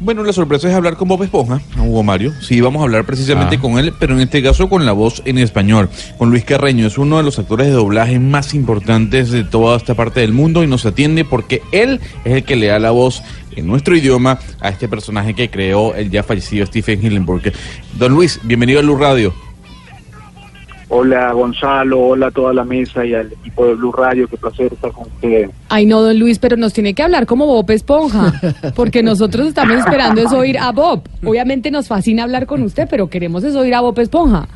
Bueno, la sorpresa es hablar con Bob Esponja, Hugo Mario. Sí, vamos a hablar precisamente Ah. con él, pero en este caso con la voz en español. Con Luis Carreño, es uno de los actores de doblaje más importantes de toda esta parte del mundo y nos atiende porque él es el que le da la voz en nuestro idioma a este personaje que creó el ya fallecido Stephen Hillenburg. Don Luis, bienvenido a Luz Radio. Hola Gonzalo, hola a toda la mesa y al equipo de Blue Radio, qué placer estar con ustedes. Ay, no, don Luis, pero nos tiene que hablar como Bob Esponja, porque nosotros estamos esperando es oír a Bob. Obviamente nos fascina hablar con usted, pero queremos es oír a Bob Esponja.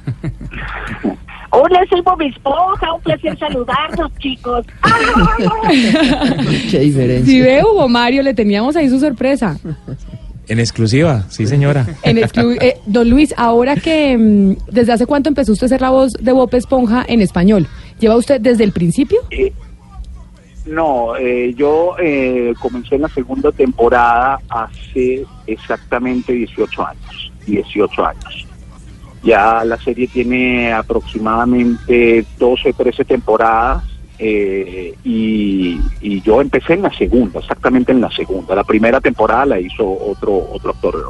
Hola, soy Bob Esponja, un placer saludarlos, chicos. Qué diferencia. Si ve, Hugo Mario, le teníamos ahí su sorpresa. En exclusiva, sí señora. En exclu- eh, don Luis, ahora que mm, desde hace cuánto empezó usted a ser la voz de Bob Esponja en español, ¿lleva usted desde el principio? Eh, no, eh, yo eh, comencé en la segunda temporada hace exactamente 18 años, 18 años. Ya la serie tiene aproximadamente 12, 13 temporadas eh, y, yo empecé en la segunda, exactamente en la segunda. La primera temporada la hizo otro, otro actor de.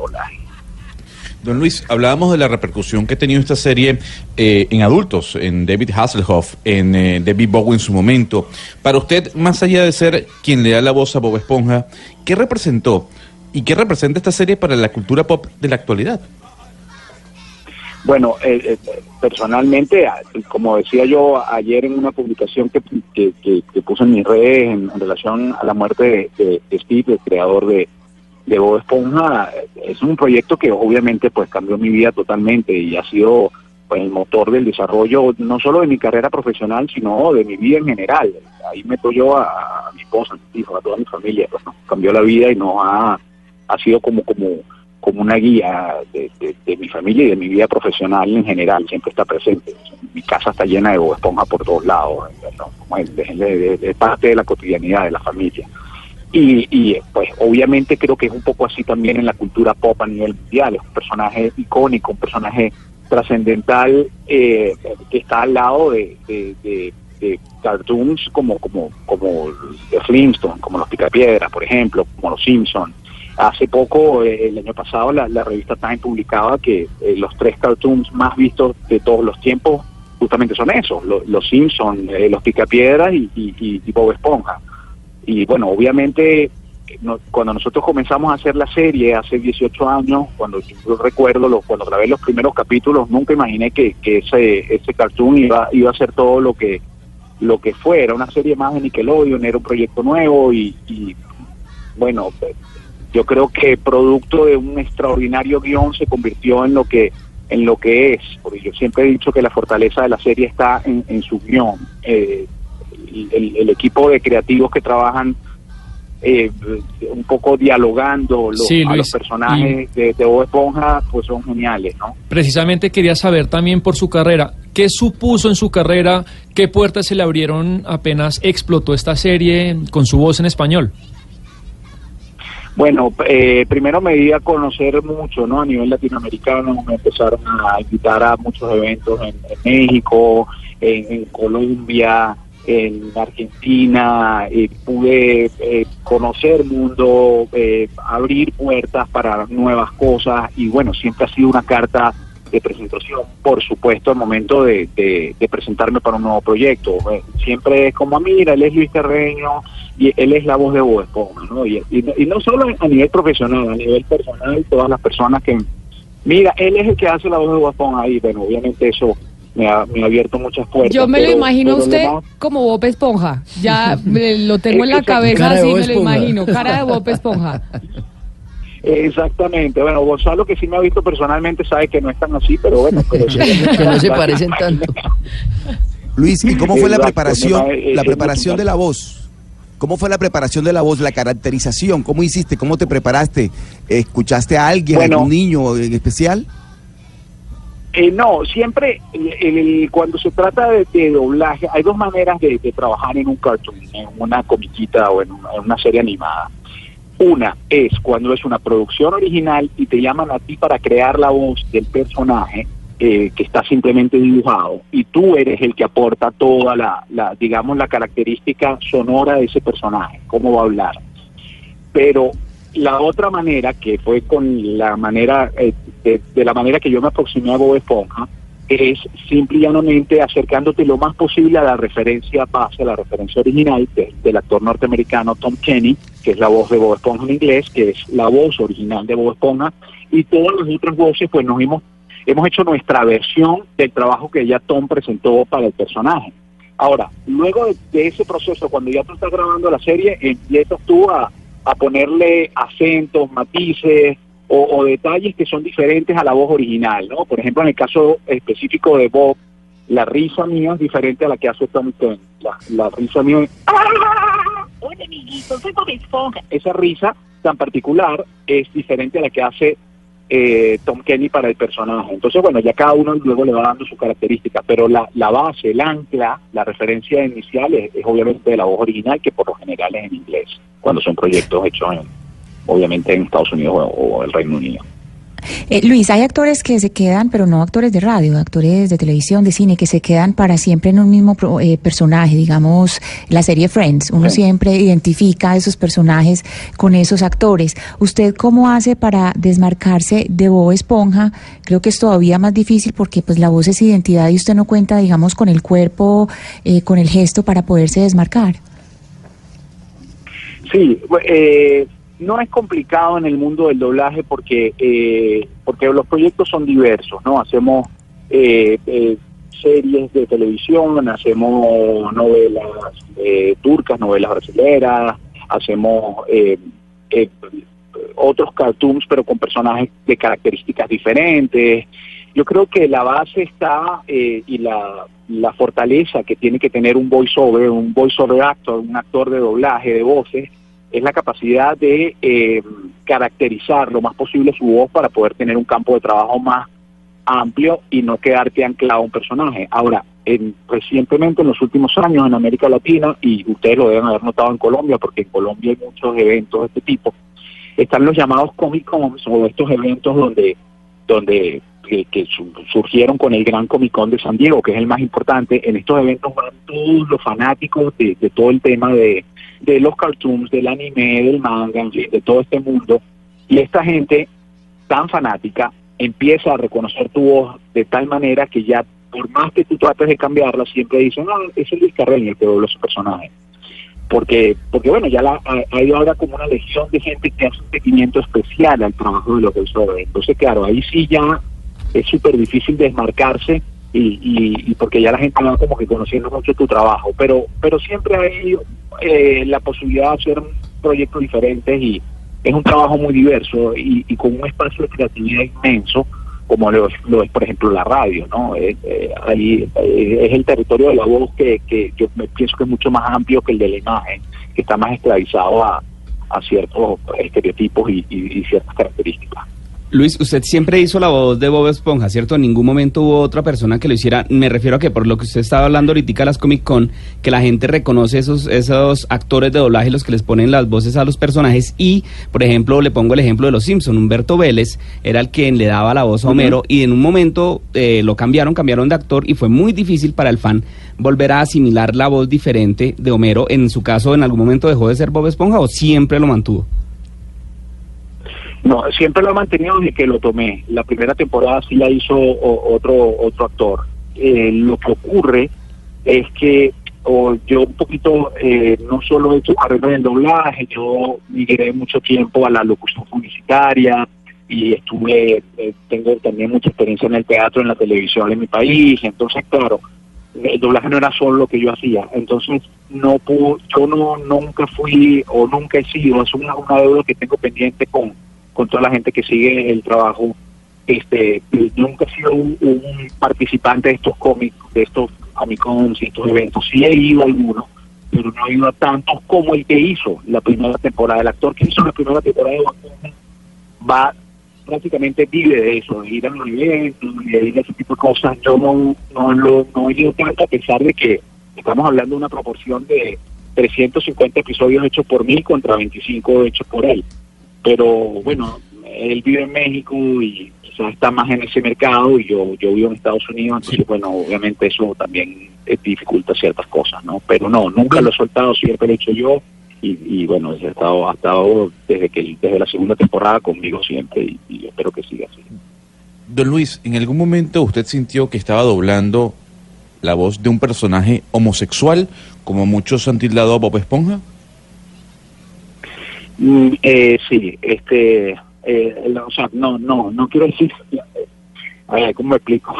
Don Luis, hablábamos de la repercusión que ha tenido esta serie eh, en adultos, en David Hasselhoff, en eh, David Bowie en su momento. Para usted, más allá de ser quien le da la voz a Bob Esponja, ¿qué representó y qué representa esta serie para la cultura pop de la actualidad? Bueno, eh, eh, personalmente, como decía yo ayer en una publicación que, que, que- puse en mis redes en, relación a la muerte de, Steve, el creador de, de Bob Esponja, es un proyecto que obviamente pues cambió mi vida totalmente y ha sido pues, el motor del desarrollo no solo de mi carrera profesional, sino de mi vida en general. Ahí meto yo a, a mi esposa, a mis hijos, a toda mi familia, pues nos cambió la vida y nos ha, ha sido como como como una guía de, de- mi familia y de mi vida profesional en general, siempre está presente. Mi casa está llena de Bob Esponja por todos lados, ¿no? Es, parte de la cotidianidad de la familia. Y, y, pues obviamente creo que es un poco así también en la cultura pop a nivel mundial, es un personaje icónico, un personaje trascendental eh, que está al lado de- de cartoons como como como The Flintstones, como los Picapiedras, por ejemplo, como los Simpsons. Hace poco, eh, el año pasado, la, la revista Time publicaba que eh, los tres cartoons más vistos de todos los tiempos justamente son esos, lo- los Simpsons, eh, los Picapiedras y, y, y- Bob Esponja. Y bueno, obviamente, cuando nosotros comenzamos a hacer la serie hace 18 años, cuando yo recuerdo, lo- cuando grabé los primeros capítulos, nunca imaginé que, que ese, ese cartoon iba, iba a ser todo lo que lo que fue. Era una serie más de Nickelodeon, era un proyecto nuevo y, y bueno, yo creo que producto de un extraordinario guion se convirtió en lo que en lo que es, porque yo siempre he dicho que la fortaleza de la serie está en, en su guion. Eh, el, el- equipo de creativos que trabajan eh, un poco dialogando los, Sí, a los personajes de, de Bob Esponja, pues son geniales, ¿no? Precisamente quería saber también por su carrera, ¿qué supuso en su carrera? ¿Qué puertas se le abrieron apenas explotó esta serie con su voz en español? Bueno, eh, primero me di a conocer mucho, ¿no? A nivel latinoamericano, me empezaron a invitar a muchos eventos en, México, en, en Colombia, en Argentina, eh, pude eh, conocer mundo, eh, abrir puertas para nuevas cosas y bueno, siempre ha sido una carta de presentación, por supuesto, al momento de, de- de presentarme para un nuevo proyecto. Eh, siempre es como, "Ah, mira, él es Luis Carreño y él es la voz de Bob Esponja, ¿no? Y, y no- y no solo a nivel profesional, a nivel personal, todas las personas que, mira, él es el que hace la voz de Bob Esponja y bueno, obviamente eso me ha, me ha abierto muchas puertas. Yo me lo imagino a usted como Bob Esponja. Ya me lo tengo en la cabeza así, me lo imagino. Cara de Bob Esponja. Exactamente, bueno, Gonzalo que sí me ha visto personalmente sabe que no es tan así, pero bueno, pero sí. Que no se parecen tanto. Luis, ¿y cómo fue la preparación, me la preparación de la voz? ¿Cómo fue la preparación de la voz, la caracterización? ¿Cómo hiciste? ¿Cómo te preparaste? ¿Escuchaste a alguien, Bueno. algún niño en especial? Eh, no, siempre el- el- cuando se trata de, de doblaje, hay dos maneras de, de trabajar en un cartoon, en una comiquita o en una, en una serie animada. Una es cuando es una producción original y te llaman a ti para crear la voz del personaje eh, que está simplemente dibujado y tú eres el que aporta toda la, la, digamos, la característica sonora de ese personaje, cómo va a hablar. Pero la otra manera, que fue con la manera, eh, de, de la manera que yo me aproximé a Bob Esponja, es simple y llanamente acercándote lo más posible a la referencia base, a la referencia original de- del actor norteamericano Tom Kenny, que es la voz de Bob Esponja en inglés, que es la voz original de Bob Esponja, y todas las otras voces, pues nos hemos, hemos hecho nuestra versión del trabajo que ya Tom presentó para el personaje. Ahora, luego de, de ese proceso, cuando ya tú estás grabando la serie, empiezas tú a, a ponerle acentos, matices o, o detalles que son diferentes a la voz original, ¿no? Por ejemplo, en el caso específico de Bob, la risa mía es diferente a la que hace Tom Kenny. La, la risa mía, ¡Ah! Hola, amiguito, soy Bob Esponja. esa risa tan particular es diferente a la que hace eh, Tom Kenny para el personaje. Entonces, bueno, ya cada uno luego le va dando sus características, pero la, la base, el ancla, la referencia inicial es, es obviamente de la voz original, que por lo general es en inglés, cuando son proyectos hechos en, obviamente en Estados Unidos o, o el Reino Unido. Eh, Luis, hay actores que se quedan, pero no actores de radio, actores de televisión, de cine, que se quedan para siempre en un mismo pro- eh, personaje, digamos, la serie Friends. Uno Sí. siempre identifica a esos personajes con esos actores. ¿Usted cómo hace para desmarcarse de Bob Esponja? Creo que es todavía más difícil porque pues la voz es identidad y usted no cuenta, digamos, con el cuerpo, eh, con el gesto para poderse desmarcar. Sí, eh, no es complicado en el mundo del doblaje porque eh, porque los proyectos son diversos, ¿no? Hacemos eh, eh, series de televisión, hacemos novelas eh, turcas, novelas brasileras, hacemos eh, otros cartoons, pero con personajes de características diferentes. Yo creo que la base está eh, y la, la fortaleza que tiene que tener un voiceover, un voiceover actor, un actor de doblaje de voces, es la capacidad de eh, caracterizar lo más posible su voz para poder tener un campo de trabajo más amplio y no quedarte anclado a un personaje. Ahora, en- recientemente en los últimos años en América Latina, y ustedes lo deben haber notado en Colombia, porque en Colombia hay muchos eventos de este tipo, están los llamados Comic Cons o estos eventos donde, donde que, que su- surgieron con el Gran Comic Con de San Diego, que es el más importante. En estos eventos van todos los fanáticos de, de todo el tema de, de los cartoons, del anime, del manga, de todo este mundo. Y esta gente tan fanática empieza a reconocer tu voz de tal manera que ya, por más que tú trates de cambiarla, siempre dicen, no, es Luis Carreño el que dobló su personaje. Porque, porque bueno, ya la, hay- ahora como una legión de gente que hace un seguimiento especial al trabajo de los voiceovers. Entonces, claro, ahí sí ya es súper difícil desmarcarse y, y, porque ya la gente va como que conociendo mucho tu trabajo. Pero, pero siempre hay eh, la posibilidad de hacer proyectos diferentes y es un trabajo muy diverso y, y con un espacio de creatividad inmenso como lo, lo es por ejemplo la radio no Eh, eh, ahí eh, es el territorio de la voz que, que yo me pienso que es mucho más amplio que el de la imagen que está más esclavizado a, a ciertos estereotipos y- y ciertas características Luis, usted siempre hizo la voz de Bob Esponja, ¿cierto? En ningún momento hubo otra persona que lo hiciera. Me refiero a que por lo que usted estaba hablando ahorita a las Comic Con, que la gente reconoce esos, esos actores de doblaje, los que les ponen las voces a los personajes. Y, por ejemplo, le pongo el ejemplo de los Simpson. Humberto Vélez era el quien le daba la voz a Homero y en un momento eh, lo cambiaron, cambiaron de actor y fue muy difícil para el fan volver a asimilar la voz diferente de Homero. En su caso, ¿en algún momento dejó de ser Bob Esponja o siempre lo mantuvo? No, siempre lo he mantenido desde que lo tomé. La primera temporada sí la hizo otro otro actor. Eh, lo que ocurre es que o yo un poquito eh, no solo he hecho carrera en el doblaje, yo migré mucho tiempo a la locución publicitaria y estuve, eh, tengo también mucha experiencia en el teatro, en la televisión en mi país, entonces claro, el doblaje no era solo lo que yo hacía, entonces no pudo, yo no nunca fui o nunca he sido, es una, una deuda que tengo pendiente con, con toda la gente que sigue el trabajo, este, nunca he sido un, participante de estos cómics, de estos amicons y estos eventos, sí he ido a algunos, pero no he ido a tantos como el que hizo la primera temporada, el actor que hizo la primera temporada de Batman va prácticamente vive de eso, de ir a los eventos, de ir a ese tipo de cosas. Yo no, no, lo, no he ido tanto a pesar de que estamos hablando de una proporción de 350 episodios hechos por mí contra 25 hechos por él. Pero bueno, él vive en México y quizás está más en ese mercado y yo, yo vivo en Estados Unidos, entonces bueno, obviamente eso también eh, dificulta ciertas cosas, ¿no? Pero no, nunca lo he soltado, siempre lo he hecho yo y, y bueno, ha estado, ha estado desde que desde la segunda temporada conmigo siempre y, y espero que siga así. Don Luis, ¿en algún momento usted sintió que estaba doblando la voz de un personaje homosexual, como muchos han tildado a Bob Esponja? Mm, eh, sí, este, eh, la- o sea, no, no, no quiero decir, a ver, ¿cómo me explico?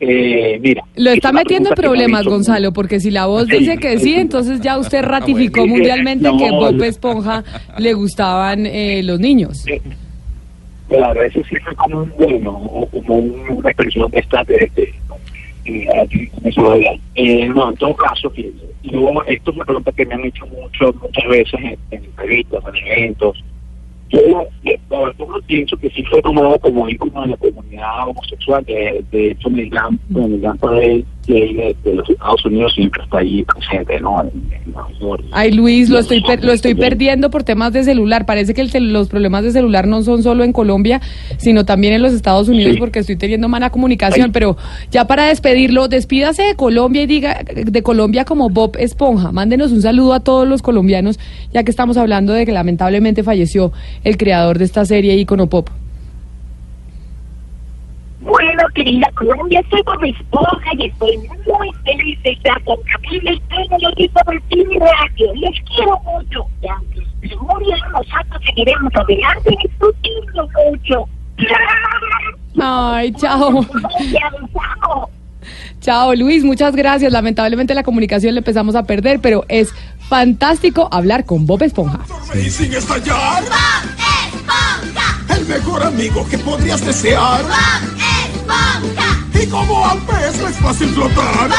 eh, mira. Lo es está metiendo en problemas, Gonzalo, porque si la voz Sí, dice que sí, entonces ya usted ratificó bueno. mundialmente No, que Bob. Esponja le gustaban eh, los niños. Claro, ese sí fue como un bueno, o como un- una expresión de esta de, de- eh, aquí, eso de hablar. Eh, no, en todo caso, fíjense, yo, esto es una pregunta que me han hecho mucho, muchas veces en, en entrevistas, en eventos. Yo, eh, por ejemplo, pienso que sí fue tomado como ícono de la comunidad homosexual. De, de hecho, mi gran, mi gran padre de, de los Estados Unidos siempre está ahí presente, ¿no? En, en. Ay, Luis, lo estoy, per- lo estoy perdiendo por temas de celular. Parece que el los problemas de celular no son solo en Colombia, sino también en los Estados Unidos, Sí. porque estoy teniendo mala comunicación. Ay. Pero ya para despedirlo, despídase de Colombia y diga de Colombia como Bob Esponja. Mándenos un saludo a todos los colombianos, ya que estamos hablando de que lamentablemente falleció el creador de esta serie Icono Pop. Querida Colombia, soy Bob Esponja y estoy muy feliz de estar con Camila y por ti radio. Les quiero mucho. Y aunque se murieron, nosotros seguiremos adelante discutiendo mucho. Ay, chao. Chao, Luis, muchas gracias. Lamentablemente la comunicación la empezamos a perder, pero es fantástico hablar con Bob Esponja. Y sin estallar. El mejor amigo que podrías desear. Y como al pez no es fácil flotar.